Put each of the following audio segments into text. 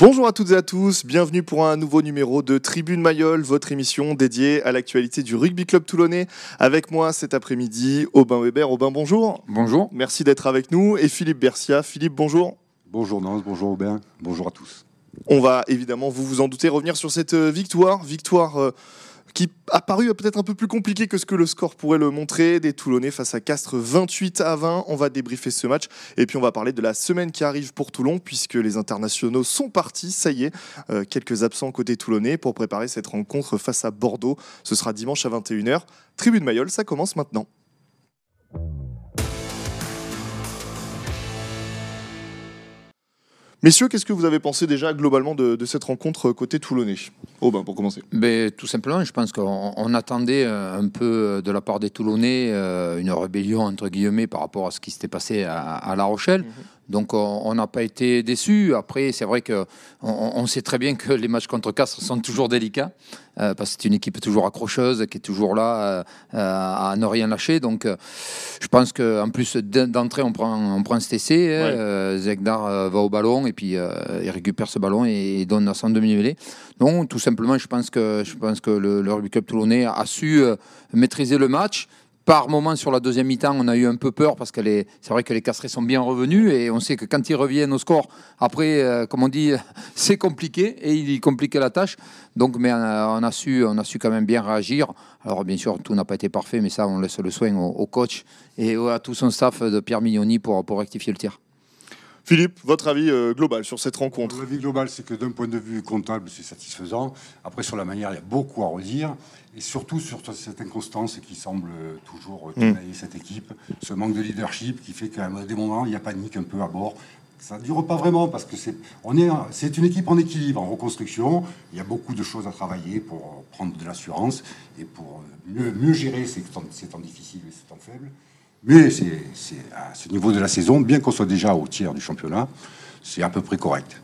Bonjour à toutes et à tous, bienvenue pour un nouveau numéro de Tribune Mayol, votre émission dédiée à l'actualité du rugby club toulonnais. Avec moi cet après-midi, Aubin Weber. Aubin, bonjour. Bonjour. Merci d'être avec nous. Et Philippe Bercia. Philippe, bonjour. Bonjour Nance, bonjour Aubin, bonjour à tous. On va évidemment, vous vous en doutez, revenir sur cette euh, victoire. Victoire. euh, qui a paru peut-être un peu plus compliqué que ce que le score pourrait le montrer. Des Toulonnais face à Castres 28 à 20. On va débriefer ce match et puis on va parler de la semaine qui arrive pour Toulon puisque les internationaux sont partis. Ça y est, euh, quelques absents côté Toulonnais pour préparer cette rencontre face à Bordeaux. Ce sera dimanche à 21h. Tribune Mayol, ça commence maintenant. Messieurs, qu'est-ce que vous avez pensé déjà globalement de, de cette rencontre côté Toulonnais? Aubin, pour commencer. Ben, tout simplement, je pense qu'on on attendait euh, un peu de la part des Toulonnais euh, une rébellion, entre guillemets, par rapport à ce qui s'était passé à, à La Rochelle. Donc on n'a pas été déçus. Après, c'est vrai qu'on on sait très bien que les matchs contre Castres sont toujours délicats, euh, parce que c'est une équipe toujours accrocheuse, qui est toujours là euh, à ne rien lâcher. Donc euh, je pense qu'en plus d'entrée, on prend, on prend cet essai. hein. Ouais. Euh, euh, va au ballon et puis euh, il récupère ce ballon et, il donne à son demi-mêlée. Non, tout simplement, je pense que, je pense que le, le Rugby Club Toulonnais a su euh, maîtriser le match. Par moment, sur la deuxième mi-temps, on a eu un peu peur parce que c'est vrai que les Castrés sont bien revenus et on sait que quand ils reviennent au score, après, euh, comme on dit, c'est compliqué et ils compliquaient la tâche. Donc, mais euh, on a su, on a su quand même bien réagir. Alors, bien sûr, tout n'a pas été parfait, mais ça, on laisse le soin au, coach et à tout son staff de Pierre Mignoni pour rectifier le tir. Philippe, votre avis euh, global sur cette rencontre La vie globale, c'est que d'un point de vue comptable, c'est satisfaisant. Après, sur la manière, il y a beaucoup à redire. Et surtout sur cette inconstance qui semble toujours tenailler cette équipe. Ce manque de leadership qui fait qu'à des moments, il y a panique un peu à bord. Ça ne dure pas vraiment parce que c'est on est c'est une équipe en équilibre, en reconstruction. Il y a beaucoup de choses à travailler pour prendre de l'assurance et pour mieux, mieux gérer ces temps, ces temps difficiles et ces temps faibles. Mais c'est à ce niveau de la saison, bien qu'on soit déjà au tiers du championnat, c'est à peu près correct.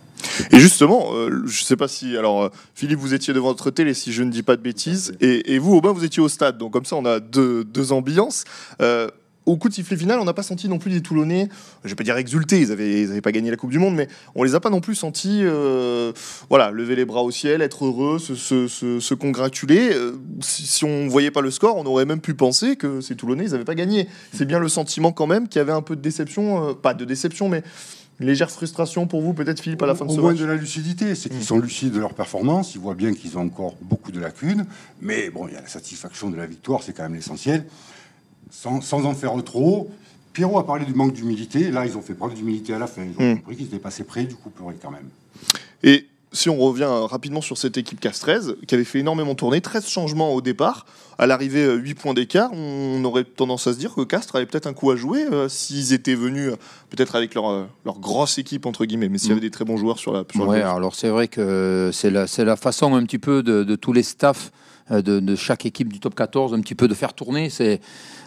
Et justement, euh, je sais pas si. Alors, euh, Philippe, vous étiez devant votre télé, si je ne dis pas de bêtises. Et, et vous, Aubin, vous étiez au stade. Donc, comme ça, on a deux, deux ambiances. Euh, au coup de sifflet final, on n'a pas senti non plus les Toulonnais, je vais pas dire exultés, ils avaient, ils avaient pas gagné la Coupe du Monde, mais on les a pas non plus sentis, euh, voilà, lever les bras au ciel, être heureux, se, se, se, se congratuler. Euh, si, si on voyait pas le score, on aurait même pu penser que ces Toulonnais, ils avaient pas gagné. C'est bien le sentiment quand même qu'il y avait un peu de déception, euh, pas de déception, mais une légère frustration pour vous, peut-être Philippe, à la fin de Au ce moins match. de la lucidité, c'est qu'ils sont lucides de leur performance, ils voient bien qu'ils ont encore beaucoup de lacunes, mais bon, il y a la satisfaction de la victoire, c'est quand même l'essentiel. Sans, sans en faire trop, Pierrot a parlé du manque d'humilité, là ils ont fait preuve d'humilité à la fin, ils ont Mm. compris qu'ils étaient passés près, du coup pleurer quand même. Et si on revient rapidement sur cette équipe Castrez, qui avait fait énormément tourner, 13 changements au départ, à l'arrivée euh, 8 points d'écart, on aurait tendance à se dire que Castres avait peut-être un coup à jouer euh, s'ils étaient venus euh, peut-être avec leur, euh, leur grosse équipe, entre guillemets, mais s'il y avait des très bons joueurs sur la... Sur Ouais, alors c'est vrai que c'est la, c'est la façon un petit peu de, de tous les staffs euh, de, de chaque équipe du top 14, un petit peu de faire tourner. C'est, euh,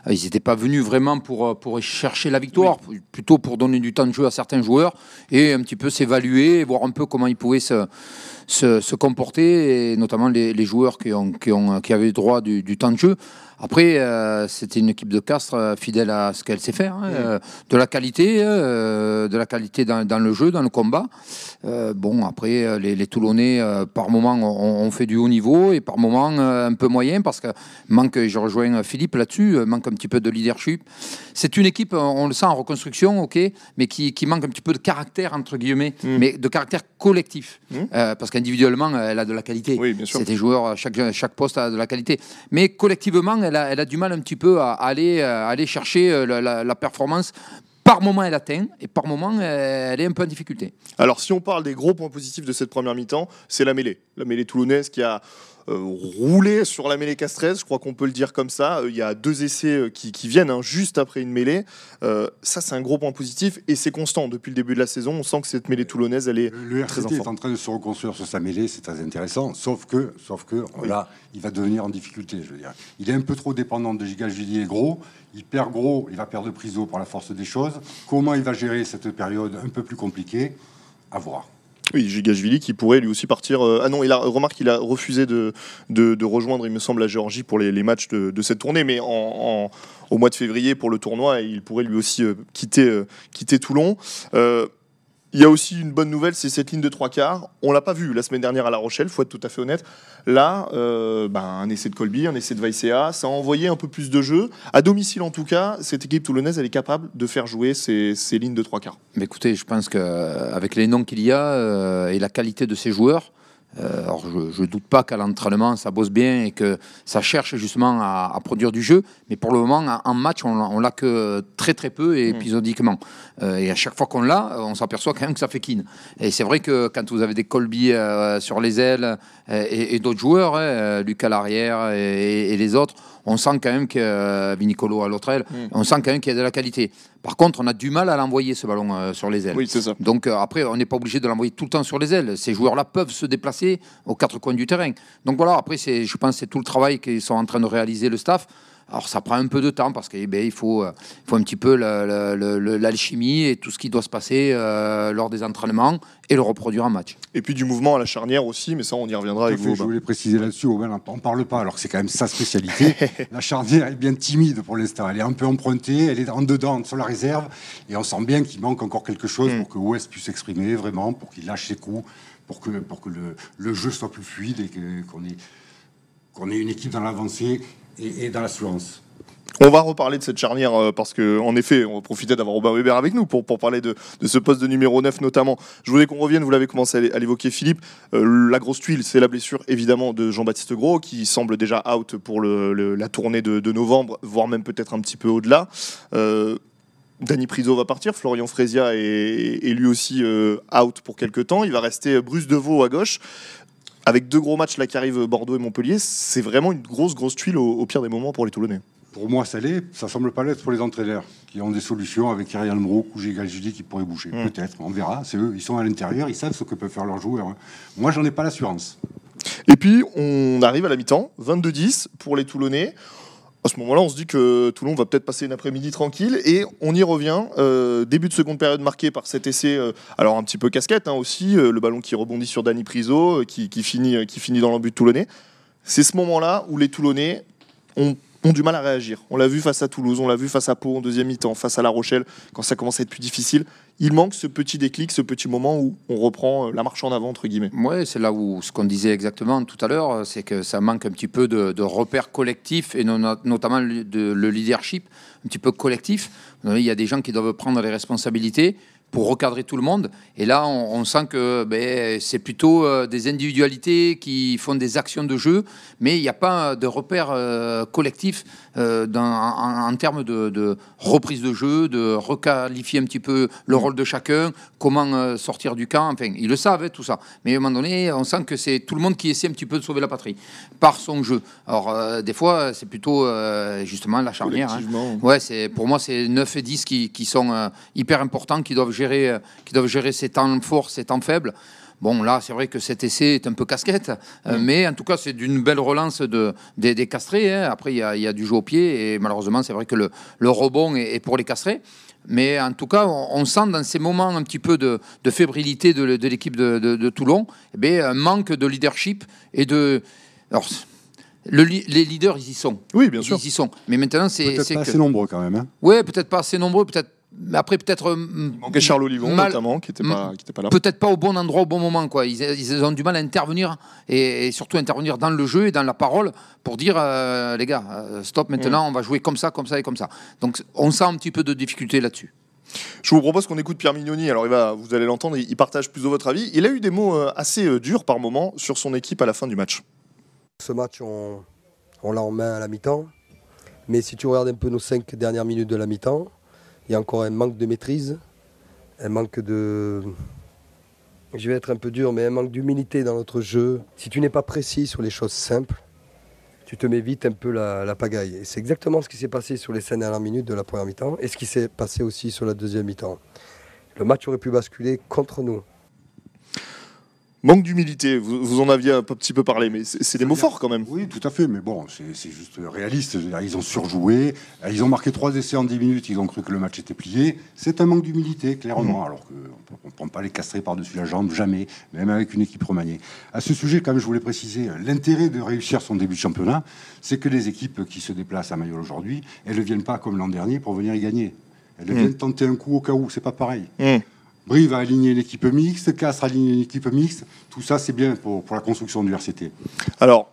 ils n'étaient pas venus vraiment pour, euh, pour chercher la victoire, plutôt pour donner du temps de jeu à certains joueurs et un petit peu s'évaluer, voir un peu comment ils pouvaient se, se, se comporter, et notamment les, les joueurs qui, ont, qui, ont, qui avaient droit du, du temps de jeu. Après, euh, c'était une équipe de Castres euh, fidèle à ce qu'elle sait faire, hein, euh, de la qualité, euh, de la qualité dans, dans le jeu, dans le combat. Euh, bon, après, euh, les, les Toulonnais, euh, par moment, ont, fait du haut niveau et par moment euh, un peu moyen parce que manque, je rejoins Philippe là-dessus, euh, manque un petit peu de leadership. C'est une équipe, on on le sent en reconstruction, ok, mais qui, qui manque un petit peu de caractère, entre guillemets, Mm. mais de caractère collectif. Mm. Euh, parce qu'individuellement, elle a de la qualité. Oui, bien sûr. C'est des joueurs, à chaque, chaque poste a de la qualité. Mais collectivement, elle a, elle a du mal un petit peu à aller, à aller chercher euh, la, la- la performance. Par moment, elle atteint, et par moment, euh, elle est un peu en difficulté. Alors, si on parle des gros points positifs de cette première mi-temps, c'est la mêlée. La mêlée toulonnaise qui a euh, roulé sur la mêlée castreuse, je crois qu'on peut le dire comme ça. Euh, Il y a deux essais euh, qui, qui viennent hein, juste après une mêlée. Euh, ça, c'est un gros point positif et c'est constant depuis le début de la saison. On sent que cette mêlée toulonnaise, elle est. Le, le Très RCT est en train de se reconstruire sur sa mêlée, c'est très intéressant, sauf que, sauf que là, il va devenir en difficulté, je veux dire. Il est un peu trop dépendant de Giga Julie et Gros, il perd Gros, il va perdre Priso par la force des choses. Comment il va gérer cette période un peu plus compliquée? À voir. Oui, Gigashvili qui pourrait lui aussi partir. euh, ah non, il a remarque qu'il a refusé de, de, rejoindre, il me semble, la Géorgie pour les, matchs de, cette tournée, mais en, en- au mois de février pour le tournoi, il pourrait lui aussi euh, quitter, euh, quitter Toulon. Il y a aussi une bonne nouvelle, c'est cette ligne de trois quarts. On l'a pas vue la semaine dernière à La Rochelle, faut être tout à fait honnête. Là, euh, ben, un essai de Colby, un essai de Vaicea, ça a envoyé un peu plus de jeu. À domicile, en tout cas, cette équipe toulonnaise, elle est capable de faire jouer ces, lignes de trois quarts. Mais écoutez, je pense qu'avec les noms qu'il y a euh, et la qualité de ces joueurs, alors je ne doute pas qu'à l'entraînement, ça bosse bien et que ça cherche justement à, à produire du jeu. Mais pour le moment, en- match, on, on l'a que très très peu et épisodiquement. Euh, et à chaque fois qu'on l'a, on s'aperçoit quand même que ça fait kin. Et c'est vrai que quand vous avez des Colby euh, sur les ailes euh, et, et d'autres joueurs, hein, euh, Lucas l'arrière et, et les autres, on sent quand même que euh, Vinicolo à l'autre aile, on sent quand même qu'il y a de la qualité. Par contre, on a du mal à l'envoyer ce ballon euh, sur les ailes. Oui, c'est ça. Donc euh, après, on n'est pas obligé de l'envoyer tout le temps sur les ailes. Ces joueurs-là peuvent se déplacer aux quatre coins du terrain. Donc voilà, après, c'est, je pense que c'est tout le travail qu'ils sont en train de réaliser le staff. Alors ça prend un peu de temps parce qu'il il faut, euh, il faut un petit peu la- la- la- la- l'alchimie et tout ce qui doit se passer euh, lors des entraînements et le reproduire en match. Et puis du mouvement à la charnière aussi, mais ça, on y reviendra avec Tout à fait, vous. je voulais préciser là-dessus, Aubin n'en parle pas, alors que c'est quand même sa spécialité. la charnière est bien timide pour l'instant. Elle est un peu empruntée, elle est en dedans, sur la réserve, et on sent bien qu'il manque encore quelque chose Mm. pour que West puisse s'exprimer vraiment, pour qu'il lâche ses coups, pour que, pour que le, le jeu soit plus fluide et que- qu'on ait, qu'on ait une équipe dans l'avancée et. On va reparler de cette charnière euh, parce que, en effet, on va profiter d'avoir Robin Weber avec nous pour, parler de, ce poste de numéro 9 notamment. Je voulais qu'on revienne, vous l'avez commencé à l'é- à l'évoquer, Philippe. Euh, la grosse tuile, c'est la blessure évidemment de Jean-Baptiste Gros qui semble déjà out pour la tournée de, novembre, voire même peut-être un petit peu au-delà. Euh, Danny Priso va partir, Florian est, est lui aussi euh, out pour quelques temps. Il va rester Bruce Deveau à gauche. Avec deux gros matchs là qui arrivent, Bordeaux et Montpellier, c'est vraiment une grosse, grosse tuile au, au pire des moments pour les Toulonnais. Pour moi, ça l'est. Ça semble pas l'être pour les entraîneurs qui ont des solutions avec Ariel Mrouk ou Gégal Judy qui pourraient bouger. Mm. Peut-être, on verra. C'est eux, ils sont à l'intérieur, ils savent ce que peuvent faire leurs joueurs. hein. Moi, j'en ai pas l'assurance. Et puis, on arrive à la mi-temps, 22-10 pour les Toulonnais. À ce moment-là, on se dit que Toulon va peut-être passer une après-midi tranquille et on y revient. Euh, début de seconde période marqué par cet essai, euh, alors un petit peu casquette hein, aussi, euh, le ballon qui rebondit sur Dani Priso, qui, finit, qui finit dans l'embut toulonnais. C'est ce moment-là où les Toulonnais ont, ont du mal à réagir. On l'a vu face à Toulouse, on l'a vu face à Pau en deuxième mi-temps, face à La Rochelle, quand ça commence à être plus difficile. Il manque ce petit déclic, ce petit moment où on reprend euh, la marche en avant, entre guillemets. Oui, c'est là où ce qu'on disait exactement tout à l'heure, c'est que ça manque un petit peu de, repères collectifs et notamment de- le leadership un petit peu collectif. Il y a des gens qui doivent prendre les responsabilités pour recadrer tout le monde. Et là, on, on sent que ben, c'est plutôt euh, des individualités qui font des actions de jeu, mais il n'y a pas de repères euh, collectifs euh, dans- en, en termes de, de reprise de jeu, de requalifier un petit peu le rôle de chacun, comment euh, sortir du camp. Enfin, ils le savent, hein, tout ça. Mais à un moment donné, on sent que c'est tout le monde qui essaie un petit peu de sauver la patrie par son jeu. Alors, euh, des fois, c'est plutôt euh, justement la charnière. hein. Ouais, c'est pour moi c'est 9 et 10 qui, qui sont euh, hyper importants, qui doivent gérer, euh, qui doivent gérer ces temps forts, ces temps faibles. Bon, là, c'est vrai que cet essai est un peu casquette, euh, mais en tout cas, c'est d'une belle relance de, des, des castrés. hein. Après, il y, a- il y a du jeu au pied, et malheureusement, c'est vrai que le, le rebond est, est pour les castrés. Mais en tout cas, on, on sent dans ces moments un petit peu de, de fébrilité de, de l'équipe de, Toulon, eh bien, un manque de leadership et de. Alors, le les leaders, ils y sont. Oui, bien sûr. Ils y sont. Mais maintenant, c'est Peut-être pas que- assez nombreux quand même. hein. Ouais, peut-être pas assez nombreux, peut-être. Mais après, peut-être. euh, Il manquait Charles Olivon mal- notamment, qui n'était pas, qui était pas là. Peut-être pas au bon endroit, au bon moment. Quoi. Ils, ils ont du mal à intervenir et, et surtout intervenir dans le jeu et dans la parole pour dire euh, les gars, euh, stop maintenant, on va jouer comme ça, comme ça et comme ça. Donc on sent un petit peu de difficulté là-dessus. Je vous propose qu'on écoute Pierre Mignoni. Alors, il va, vous allez l'entendre, il partage plutôt votre avis. Il a eu des mots assez durs par moment sur son équipe à la fin du match. Ce match, on, on l'a en main à la mi-temps. Mais si tu regardes un peu nos cinq dernières minutes de la mi-temps, il y a encore un manque de maîtrise, un manque de. Je vais être un peu dur, mais un manque d'humilité dans notre jeu. Si tu n'es pas précis sur les choses simples, tu te mets vite un peu la, pagaille. Et c'est exactement ce qui s'est passé sur les cinq dernières minutes de la première mi-temps et ce qui s'est passé aussi sur la deuxième mi-temps. Le match aurait pu basculer contre nous. Manque d'humilité, vous, vous en aviez un petit peu parlé, mais c'est des mots forts quand même. Oui, tout à fait, mais bon, c'est juste réaliste. Ils ont surjoué, euh, ils ont marqué trois essais en 10 minutes, ils ont cru que le match était plié. C'est un manque d'humilité, clairement, alors qu'on ne prend pas les castrer par-dessus la jambe, jamais, même avec une équipe remaniée. À ce sujet, quand même, je voulais préciser, euh, l'intérêt de réussir son début de championnat, c'est que les équipes qui se déplacent à Mayol aujourd'hui, elles ne viennent pas comme l'an dernier pour venir y gagner. Elles viennent tenter un coup au cas où, c'est pas pareil. Mmh. Brive a aligné une équipe mixte, Castres a aligné une équipe mixte. Tout ça, c'est bien pour, pour la construction du RCT. Alors,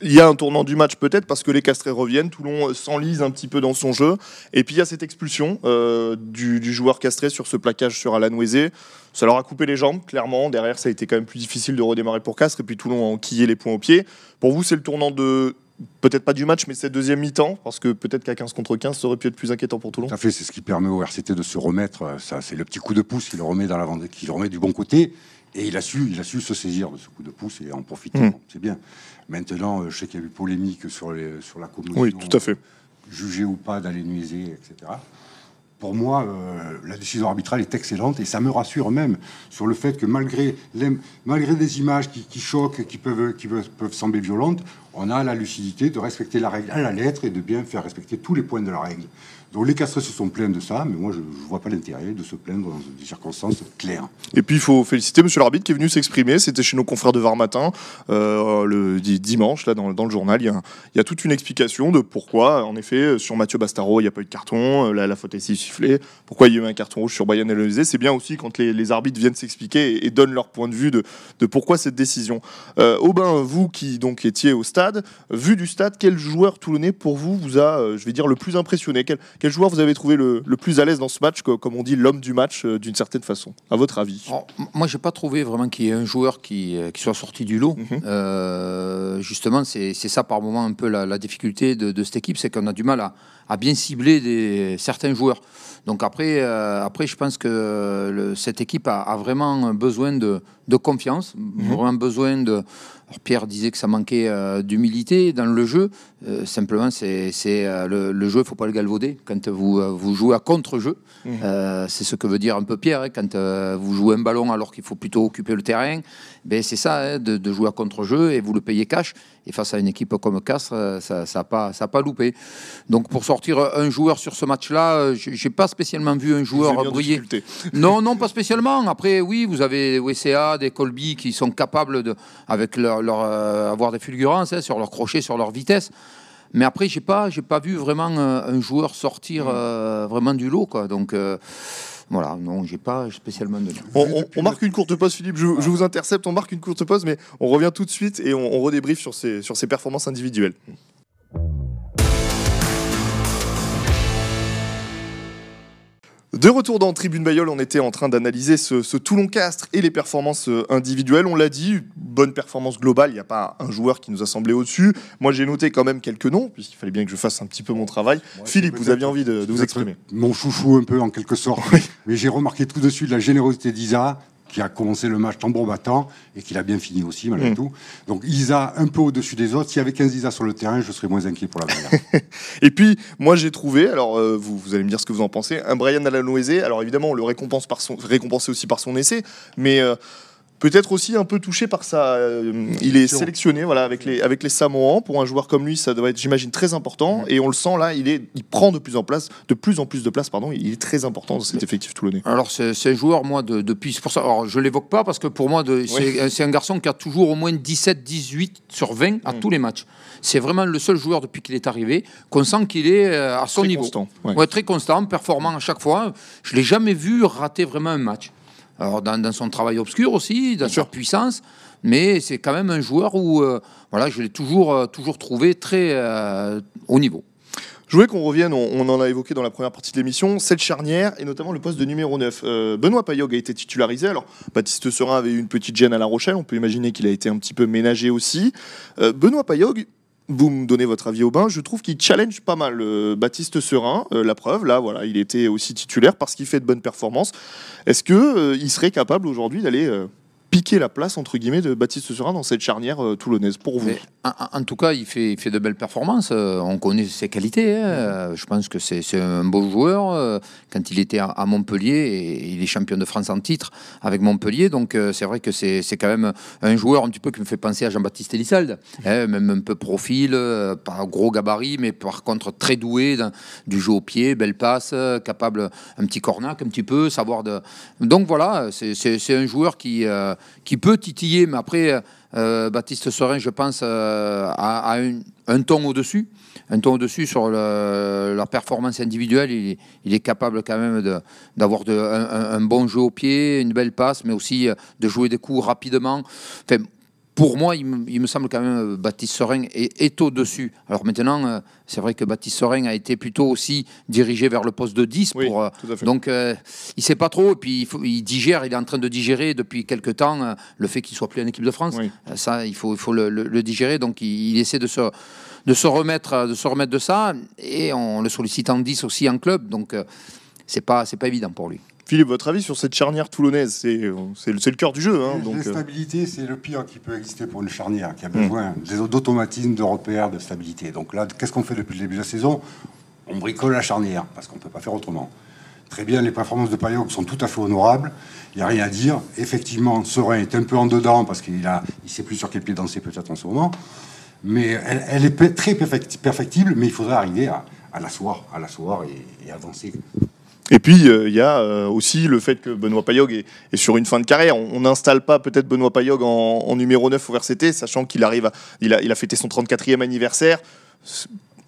il y a un tournant du match peut-être parce que les Castrés reviennent, Toulon s'enlise un petit peu dans son jeu, et puis il y a cette expulsion euh, du, du joueur Castré sur ce plaquage sur Alan Wezé. Ça leur a coupé les jambes, clairement. Derrière, ça a été quand même plus difficile de redémarrer pour Castres, et puis Toulon a enquillé les points au pied. Pour vous, c'est le tournant de peut-être pas du match, mais cette deuxième mi-temps, parce que peut-être qu'à 15 contre 15, ça aurait pu être plus inquiétant pour Toulon. Tout à fait, c'est ce qui permet au RCT de se remettre. euh, Ça, c'est le petit coup de pouce qu'il remet dans la qu'il remet du bon côté. Et il a su, il a su se saisir de ce coup de pouce et en profiter. Mm. Bon, C'est bien. Maintenant, euh, je sais qu'il y a eu polémique sur, les, sur la commission. Oui, tout à fait. Jugé ou pas d'aller nuiser, etc. Pour moi, euh, la décision arbitrale est excellente et ça me rassure même sur le fait que malgré, les- malgré des images qui, qui choquent, qui, peuvent, qui peuvent, peuvent sembler violentes, on a la lucidité de respecter la règle à la lettre et de bien faire respecter tous les points de la règle. Donc les Castrés se sont plaints de ça, mais moi je ne vois pas l'intérêt de se plaindre dans des circonstances claires. Et puis il faut féliciter Monsieur l'arbitre qui est venu s'exprimer. C'était chez nos confrères de Var matin euh, le di- dimanche là dans, le journal. Il y, a, toute une explication de pourquoi, en effet, sur Mathieu Bastaro il n'y a pas eu de carton, euh, la, la faute est si sifflée. Pourquoi il y a eu un carton rouge sur Bayern et C'est bien aussi quand les, arbitres viennent s'expliquer et, donnent leur point de vue de, pourquoi cette décision. Euh, Aubin, vous qui donc étiez au stade, vu du stade, quel joueur toulonnais pour vous vous a, euh, je vais dire, le plus impressionné? Quel, quel joueur vous avez trouvé le, le plus à l'aise dans ce match, co- comme on dit, l'homme du match euh, d'une certaine façon, à votre avis? Alors, m- moi, j'ai pas trouvé vraiment qu'il y ait un joueur qui, euh, qui soit sorti du lot. Mhm. Euh, justement, c'est ça par moment un peu la, la difficulté de, de cette équipe, c'est qu'on a du mal à, à bien cibler des, certains joueurs. Donc après, euh, après, je pense que le- cette équipe a, a vraiment besoin de, de confiance, vraiment besoin de. Alors, Pierre disait que ça manquait euh, d'humilité dans le jeu. Euh, simplement, c'est euh, le, le jeu, il faut pas le galvauder. Quand vous, vous jouez à contre-jeu, euh, c'est ce que veut dire un peu Pierre. hein, quand vous jouez un ballon alors qu'il faut plutôt occuper le terrain, ben, c'est ça, hein, de, de jouer à contre-jeu et vous le payez cash. Et face à une équipe comme Castres, euh, ça n'a ça pas, ça a pas loupé. Donc pour sortir un joueur sur ce match-là, euh, j'ai pas spécialement vu un joueur briller. Non, non, pas spécialement. Après, oui, vous avez des WCA, des Colby qui sont capables de, avec leur, leur, euh, avoir des fulgurances hein, sur leur crochet, sur leur vitesse. Mais après, j'ai pas, j'ai pas vu vraiment euh, un joueur sortir euh, vraiment du lot, quoi. Donc euh, voilà, non, j'ai pas spécialement de. On, marque une courte pause, Philippe. Je, vous intercepte. On marque une courte pause, mais on revient tout de suite et on, on redébriefe sur ces, sur ces performances individuelles. De retour dans Tribune Bayol, on était en train d'analyser ce, ce Toulon-Castres et les performances euh, individuelles. On l'a dit, bonne performance globale. Il n'y a pas un joueur qui nous a semblé au-dessus. Moi, j'ai noté quand même quelques noms, puisqu'il fallait bien que je fasse un petit peu mon travail. Ouais, Philippe, vous aviez envie de, de vous exprimer. Mon chouchou un peu en quelque sorte. Mais j'ai remarqué tout de suite la générosité d'Isa, qui a commencé le match tambour battant et qui l'a bien fini aussi malgré Mm. tout. Donc Isa un peu au-dessus des autres. S'il y avait 15 Isa sur le terrain, je serais moins inquiet pour la carrière. Et puis, moi, j'ai trouvé, alors euh, vous, vous allez me dire ce que vous en pensez, un Brian Alanoese. Alors évidemment, on le récompense par son, récompensé aussi par son essai, mais euh, peut-être aussi un peu touché par sa. euh, il est Sélection. sélectionné, voilà, avec les avec les Samoans. Pour un joueur comme lui, ça doit être, j'imagine, très important. Et on le sent là, il est, il prend de plus en place, de plus en plus de place, pardon. Il est très important dans cet effectif toulonnais. Alors c'est un joueur, moi, de- depuis... Pour ça, alors je l'évoque pas parce que pour moi, de- c'est c'est un garçon qui a toujours au moins 17, 18 sur 20 à Mm. tous les matchs. C'est vraiment le seul joueur depuis qu'il est arrivé qu'on sent qu'il est euh, à son Très niveau. constant, ouais. Ouais, très constant, performant à chaque fois. Je l'ai jamais vu rater vraiment un match. Alors dans, dans son travail obscur aussi, dans sa puissance, mais c'est quand même un joueur où euh, voilà, je l'ai toujours, euh, toujours trouvé très euh, haut niveau. Je voulais qu'on revienne, on, on en a évoqué dans la première partie de l'émission, cette charnière et notamment le poste de numéro 9. Euh, Benoît Payog a été titularisé. Alors, Baptiste Serin avait eu une petite gêne à La Rochelle. On peut imaginer qu'il a été un petit peu ménagé aussi. Benoît Payog, vous me donnez votre avis au bain, je trouve qu'il challenge pas mal euh, Baptiste Serin. Euh, la preuve, là, voilà, il était aussi titulaire parce qu'il fait de bonnes performances. Est-ce que euh, il serait capable aujourd'hui d'aller euh, piquer la place entre guillemets de Baptiste Serin dans cette charnière euh, toulonnaise pour vous en, tout cas, il fait, il fait de belles performances. Euh, on connaît ses qualités. hein. Euh, Je pense que c'est un beau joueur. Euh, Quand il était à, à Montpellier, et il est champion de France en titre avec Montpellier. Donc c'est vrai que c'est quand même un joueur un petit peu qui me fait penser à Jean-Baptiste Elissalde. hein, même un peu profil, pas gros gabarit, mais par contre très doué dans du jeu au pied, belle passe, capable un petit cornac un petit peu, savoir de. Donc voilà, c'est- un joueur qui, qui peut titiller, mais après. Baptiste Sorin, je pense, a, un ton au-dessus un ton au-dessus sur la performance individuelle. Il, est capable quand même d'avoir un, bon jeu au pied, une belle passe, mais aussi de jouer des coups rapidement. Pour moi, il me, semble quand même Baptiste Sorin est, au-dessus. Alors maintenant, euh, c'est vrai que Baptiste Sorin a été plutôt aussi dirigé vers le poste de 10. pour, euh, donc, euh, il ne sait pas trop. Et puis, il, digère, il est en train de digérer depuis quelques temps le fait qu'il soit plus en équipe de France. ça, il faut, il faut le, digérer. Donc, il, essaie de se, de, se remettre, de se remettre de ça. Et on le sollicite en 10 aussi en club. Donc, ce n'est pas évident pour lui. Philippe, votre avis sur cette charnière toulonnaise C'est le cœur du jeu. Hein, donc, la euh. stabilité, c'est le pire qui peut exister pour une charnière, qui a besoin mmh. d'automatisme, de repères, de stabilité. Donc là, qu'est-ce qu'on fait depuis le début de la saison? On bricole la charnière, parce qu'on ne peut pas faire autrement. Très bien, les performances de Payog sont tout à fait honorables. Il n'y a rien à dire. Effectivement, Serein est un peu en dedans, parce qu'il ne il sait plus sur quel pied danser peut-être en ce moment. Mais elle, est très perfectible, mais il faudrait arriver à, l'asseoir, à l'asseoir et, et avancer. Et puis, euh, il y a euh, aussi le fait que Benoît Payog est, sur une fin de carrière. On n'installe pas peut-être Benoît Payog en, numéro 9 au RCT, sachant qu'il arrive il, a, il a fêté son 34e anniversaire.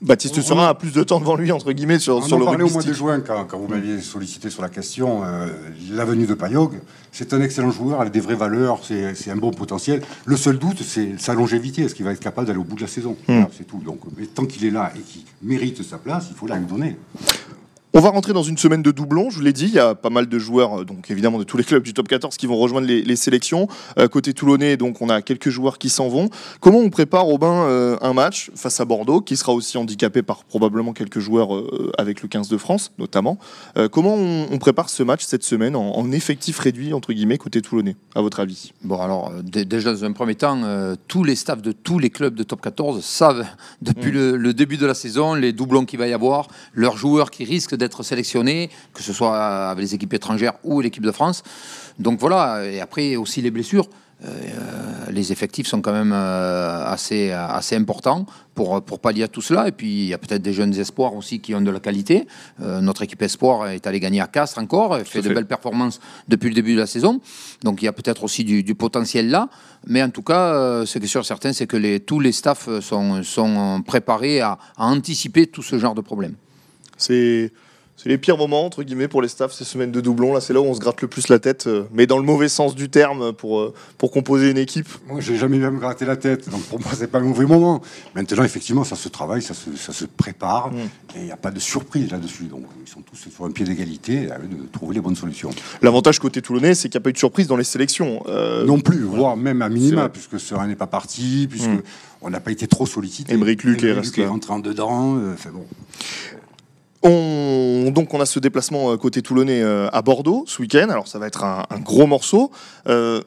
Baptiste Serin a plus de temps devant lui, entre guillemets, sur, on sur le parlait au mois de juin, quand, vous m'aviez sollicité sur la question, euh, l'avenue de Payog, c'est un excellent joueur, il a des vraies valeurs, c'est un bon potentiel. Le seul doute, c'est sa longévité, est-ce qu'il va être capable d'aller au bout de la saison? Hmm. C'est tout. Donc, mais tant qu'il est là et qu'il mérite sa place, il faut la lui donner. On va rentrer dans une semaine de doublons, je vous l'ai dit, il y a pas mal de joueurs, euh, donc évidemment de tous les clubs du top 14 qui vont rejoindre les, sélections. Euh, côté toulonnais, donc on a quelques joueurs qui s'en vont. Comment on prépare, Robin, euh, un match face à Bordeaux, qui sera aussi handicapé par probablement quelques joueurs avec le 15 de France, notamment Comment on, prépare ce match cette semaine en, effectif réduit, entre guillemets, côté toulonnais, à votre avis? Bon, alors, déjà dans un premier temps, tous les staffs de tous les clubs de top 14 savent, depuis mm. le, le, début de la saison, les doublons qu'il va y avoir, leurs joueurs qui risquent d'être d'être sélectionné, que ce soit avec les équipes étrangères ou l'équipe de France. Donc voilà, et après aussi les blessures. Euh, les effectifs sont quand même euh, assez, assez importants pour, pour pallier à tout cela. Et puis, il y a peut-être des jeunes espoirs aussi qui ont de la qualité. Euh, notre équipe espoir est allée gagner à Castres encore, fait de belles performances depuis le début de la saison. Donc, il y a peut-être aussi du, potentiel là. Mais en tout cas, ce qui est sûr certain, c'est que les, tous les staffs sont, sont préparés à, à anticiper tout ce genre de problèmes. C'est c'est les pires moments, entre guillemets, pour les staffs, ces semaines de doublons. Là, c'est là où on se gratte le plus la tête, euh, mais dans le mauvais sens du terme, pour, euh, pour composer une équipe. Moi, j'ai jamais eu à me gratter la tête, donc pour moi, c'est pas le mauvais moment. Maintenant, effectivement, ça se travaille, ça se, ça se prépare, mm. et il n'y a pas de surprise là-dessus. Donc, ils sont tous sur un pied d'égalité à de trouver les bonnes solutions. L'avantage côté toulonnais, c'est qu'il n'y a pas eu de surprise dans les sélections. Euh, non plus, voire même à minima, puisque Serein n'est pas parti, puisque mm. on n'a pas été trop sollicité. Émeric Luc est resté. entré en dedans, enfin bon. On, donc on a ce déplacement euh, côté toulonnais euh, à Bordeaux ce week-end. Alors ça va être un, gros morceau. Euh,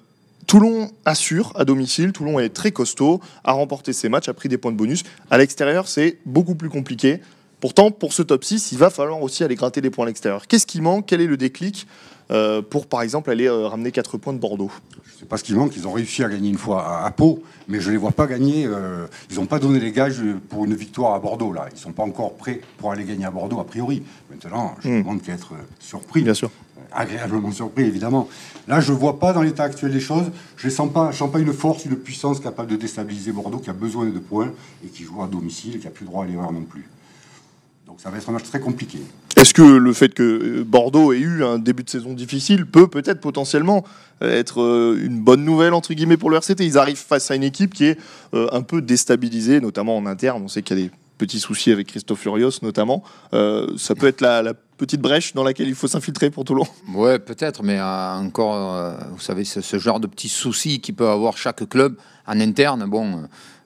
Toulon assure à domicile. Toulon est très costaud, a remporté ses matchs, a pris des points de bonus. À l'extérieur, c'est beaucoup plus compliqué. Pourtant, pour ce top 6, il va falloir aussi aller gratter des points à l'extérieur. Qu'est-ce qui manque? Quel est le déclic? Euh, pour, par exemple, aller euh, ramener 4 points de Bordeaux Je ne sais pas ce qui manque. Ils ont réussi à gagner une fois à, Pau, mais je ne les vois pas gagner. Euh, ils n'ont pas donné les gages pour une victoire à Bordeaux. Là. Ils ne sont pas encore prêts pour aller gagner à Bordeaux, a priori. Maintenant, je ne hmm. demande qu'à être surpris. Bien sûr. Agréablement surpris, évidemment. Là, je ne vois pas dans l'état actuel des choses, je ne sens, pas, sens pas une force, une puissance capable de déstabiliser Bordeaux qui a besoin de points et qui joue à domicile et qui n'a plus droit à l'erreur non plus. Donc ça va être un match très compliqué. Est-ce que le fait que Bordeaux ait eu un début de saison difficile peut peut-être potentiellement être euh, une bonne nouvelle entre guillemets pour le RCT Ils arrivent face à une équipe qui est euh, un peu déstabilisée, notamment en interne. On sait qu'il y a des petits soucis avec Christophe Furios notamment. Euh, ça peut être la, petite brèche dans laquelle il faut s'infiltrer pour Toulon Ouais, peut-être, mais encore, vous savez, ce genre de petits soucis qui peut avoir chaque club en interne. Bon, euh,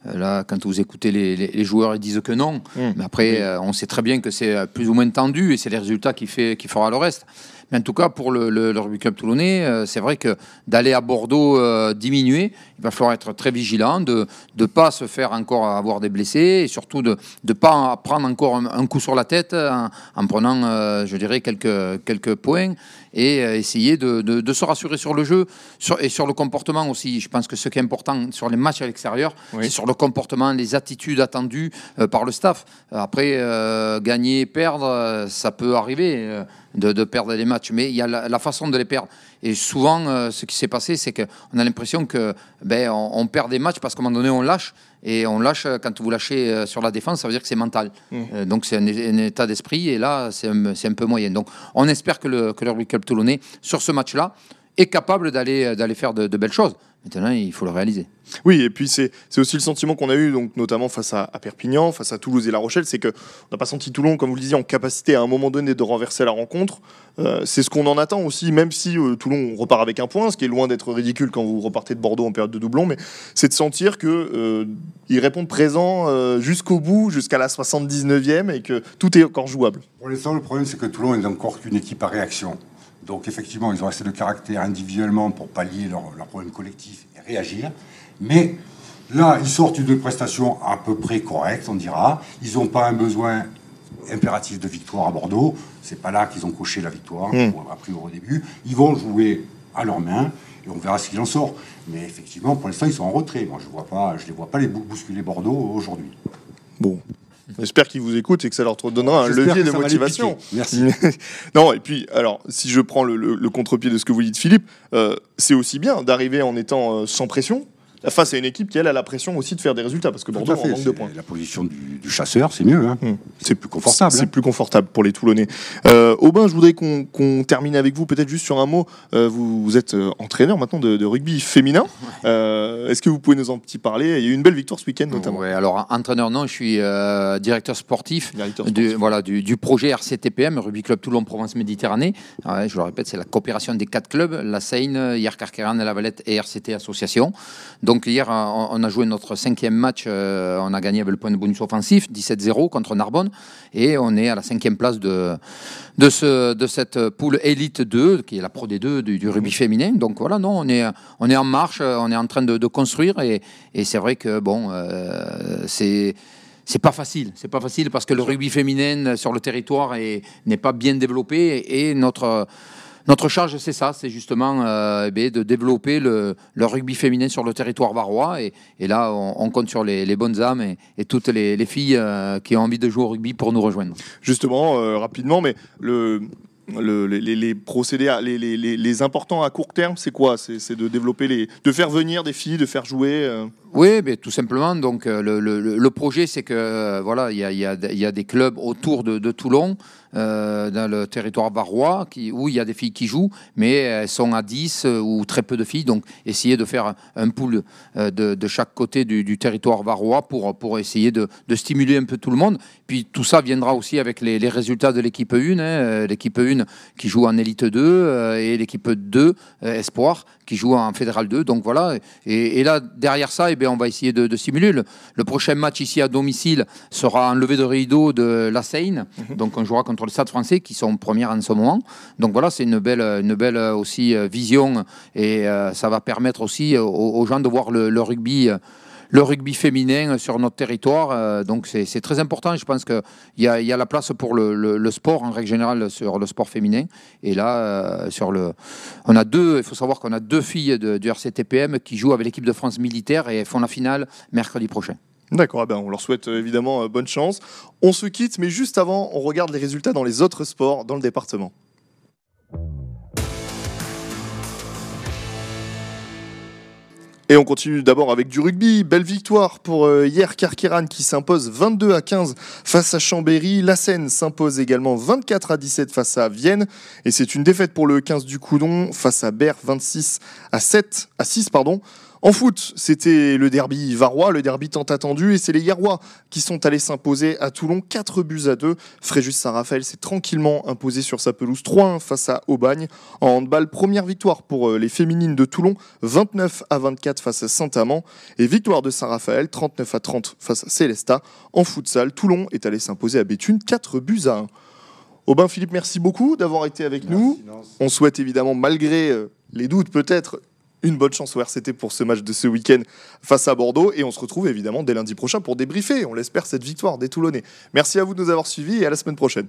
là, quand vous écoutez les, joueurs, ils disent que non. Mmh. Mais après, euh, on sait très bien que c'est plus ou moins tendu et c'est les résultats qui, fait, qui fera le reste. Mais en tout cas, pour le, le, rugby club toulonnais, euh, c'est vrai que d'aller à Bordeaux diminuer, il va falloir être très vigilant, de ne pas se faire encore avoir des blessés et surtout de ne pas prendre encore un, coup sur la tête en, prenant, je dirais, quelques, quelques points et euh, essayer de, de- de se rassurer sur le jeu sur, et sur le comportement aussi. Je pense que ce qui est important sur les matchs à l'extérieur, Oui. c'est sur le comportement, les attitudes attendues euh, par le staff. Après, euh, gagner, perdre, ça peut arriver euh, de, de perdre les matchs, mais il y a la, la façon de les perdre. Et souvent, ce qui s'est passé, c'est qu'on a l'impression que ben, on, on perd des matchs parce qu'à un moment donné, on lâche. Et on lâche, quand vous lâchez euh, sur la défense, ça veut dire que c'est mental. Euh, donc c'est un, un état d'esprit, et là, c'est un, c'est un peu moyen. Donc on espère que le, que le Rugby Club Toulonnais, sur ce match-là, est capable d'aller euh, d'aller faire de, de belles choses. Maintenant, il faut le réaliser. Oui, et puis c'est c'est aussi le sentiment qu'on a eu, donc, notamment face à, à Perpignan, face à Toulouse et La Rochelle, c'est qu'on n'a pas senti Toulon, comme vous le disiez, en capacité à un moment donné de renverser la rencontre. Euh, c'est ce qu'on en attend aussi, même si euh, Toulon repart avec un point, ce qui est loin d'être ridicule quand vous repartez de Bordeaux en période de doublon, mais c'est de sentir que euh, ils répondent présent euh, jusqu'au bout, jusqu'à la 79e, et que tout est encore jouable. Pour l'instant, le problème, c'est que Toulon est encore qu'une équipe à réaction. Donc, effectivement, ils ont assez de caractère individuellement pour pallier leurs leur problèmes collectifs et réagir. Mais là, ils sortent une prestation à peu près correcte, on dira. Ils n'ont pas un besoin impératif de victoire à Bordeaux. C'est pas là qu'ils ont coché la victoire, Mm. on l'a appris au début. Ils vont jouer à leurs mains et on verra ce qu'il en sort. Mais effectivement, pour l'instant, ils sont en retrait. Moi, je ne vois pas, je les vois pas les bou- bousculer Bordeaux aujourd'hui. Bon. J'espère qu'ils vous écoutent et que ça leur donnera un levier de motivation. Merci. non, et puis, alors, si je prends le, le- le contre-pied de ce que vous dites, Philippe, euh, c'est aussi bien d'arriver en étant euh, sans pression, face à une équipe qui, elle, a la pression aussi de faire des résultats, parce que Bordeaux en manque de points. La position du, du chasseur, c'est mieux. hein. Hmm. C'est plus confortable. C'est hein. plus confortable pour les Toulonnais. Euh, Aubin, je voudrais qu'on termine avec vous, peut-être juste sur un mot. Euh, vous, vous êtes euh, entraîneur maintenant de, de rugby féminin. Euh, Est-ce que vous pouvez nous en petit parler? Il y a eu une belle victoire ce week-end, notamment. Ouais, alors, entraîneur, non, je suis euh, directeur sportif. Directeur du, voilà, du, du projet RCTPM, Rugby Club Toulon Provence Méditerranée. Ouais, je le répète, c'est la coopération des quatre clubs, la Seine, hier Carqueran, La Valette et RCT Association. Donc hier, on, a joué notre cinquième match, euh, on a gagné avec le point de bonus offensif, 17-0 contre Narbonne, et on est à la cinquième place de, de, ce, de cette poule élite 2, qui est la Pro D2 du, du rugby féminin. Donc voilà, non, on est, on est en marche, on est en train de, construire, et, c'est vrai que bon, euh, c'est c'est pas facile. C'est pas facile parce que le rugby féminin sur le territoire est- n'est pas bien développé et notre notre charge, c'est ça, c'est justement euh, eh de développer le, rugby féminin sur le territoire varois. Et, là, on, compte sur les, bonnes âmes et, toutes les, les filles euh, qui ont envie de jouer au rugby pour nous rejoindre. Justement, euh, rapidement, mais le, le- les, procédés, les, importants à court terme, c'est quoi? C'est de développer de faire venir des filles, de faire jouer. Oui, mais tout simplement. Donc, euh, le, projet, c'est que euh, voilà, il y a, des clubs autour de, Toulon, euh, dans le territoire varois, qui, où il y a des filles qui jouent, mais elles sont à 10 euh, ou très peu de filles. Donc, essayer de faire un pool de, chaque côté du, territoire varois pour, essayer de, stimuler un peu tout le monde. Puis tout ça viendra aussi avec les, résultats de l'équipe 1, hein, l'équipe 1 qui joue en élite 2 euh, et l'équipe 2 euh, Espoir qui joue en fédéral 2. Donc voilà. Et, et là, derrière ça, eh bien, on va essayer de, de stimuler. Le, le prochain match ici à domicile sera en levée de rideau de la Seine. Donc on jouera contre le Stade français qui sont premières en ce moment. Donc voilà, c'est une belle, une belle euh, aussi euh, vision et euh, ça va permettre aussi aux, aux gens de voir le, le rugby. euh, le rugby féminin sur notre territoire. euh, donc c'est très important. Je pense qu'il y a, la place pour le, sport en règle générale sur le sport féminin. Et là, euh, sur le, on a deux. Il faut savoir qu'on a deux filles de- du RCTPM qui jouent avec l'équipe de France militaire et font la finale mercredi prochain. D'accord, ah ben, on leur souhaite euh, évidemment bonne chance. On se quitte, mais juste avant, on regarde les résultats dans les autres sports dans le département. Et on continue d'abord avec du rugby. Belle victoire pour euh, hier Carqueran qui s'impose 22 à 15 face à Chambéry. La Seine s'impose également 24 à 17 face à Vienne. Et c'est une défaite pour le 15 du Coudon face à Berre 26 à 7 à 6 pardon. En foot, c'était le derby varois, le derby tant attendu, et c'est les Hierrois qui sont allés s'imposer à Toulon 4 buts à 2. Fréjus Saint-Raphaël s'est tranquillement imposé sur sa pelouse 3-1 face à Aubagne. En handball, première victoire pour euh, les féminines de Toulon, 29 à 24 face à Saint-Amand, et victoire de Saint-Raphaël, 39 à 30 face à Célesta. En futsal, Toulon est allé s'imposer à Béthune 4 buts à 1. Aubin Philippe, merci beaucoup d'avoir été avec nous. On souhaite évidemment, malgré euh, les doutes peut-être, une bonne chance au RCT pour ce match de ce week-end face à Bordeaux. Et on se retrouve évidemment dès lundi prochain pour débriefer, on l'espère, cette victoire des Toulonnais. Merci à vous de nous avoir suivis et à la semaine prochaine.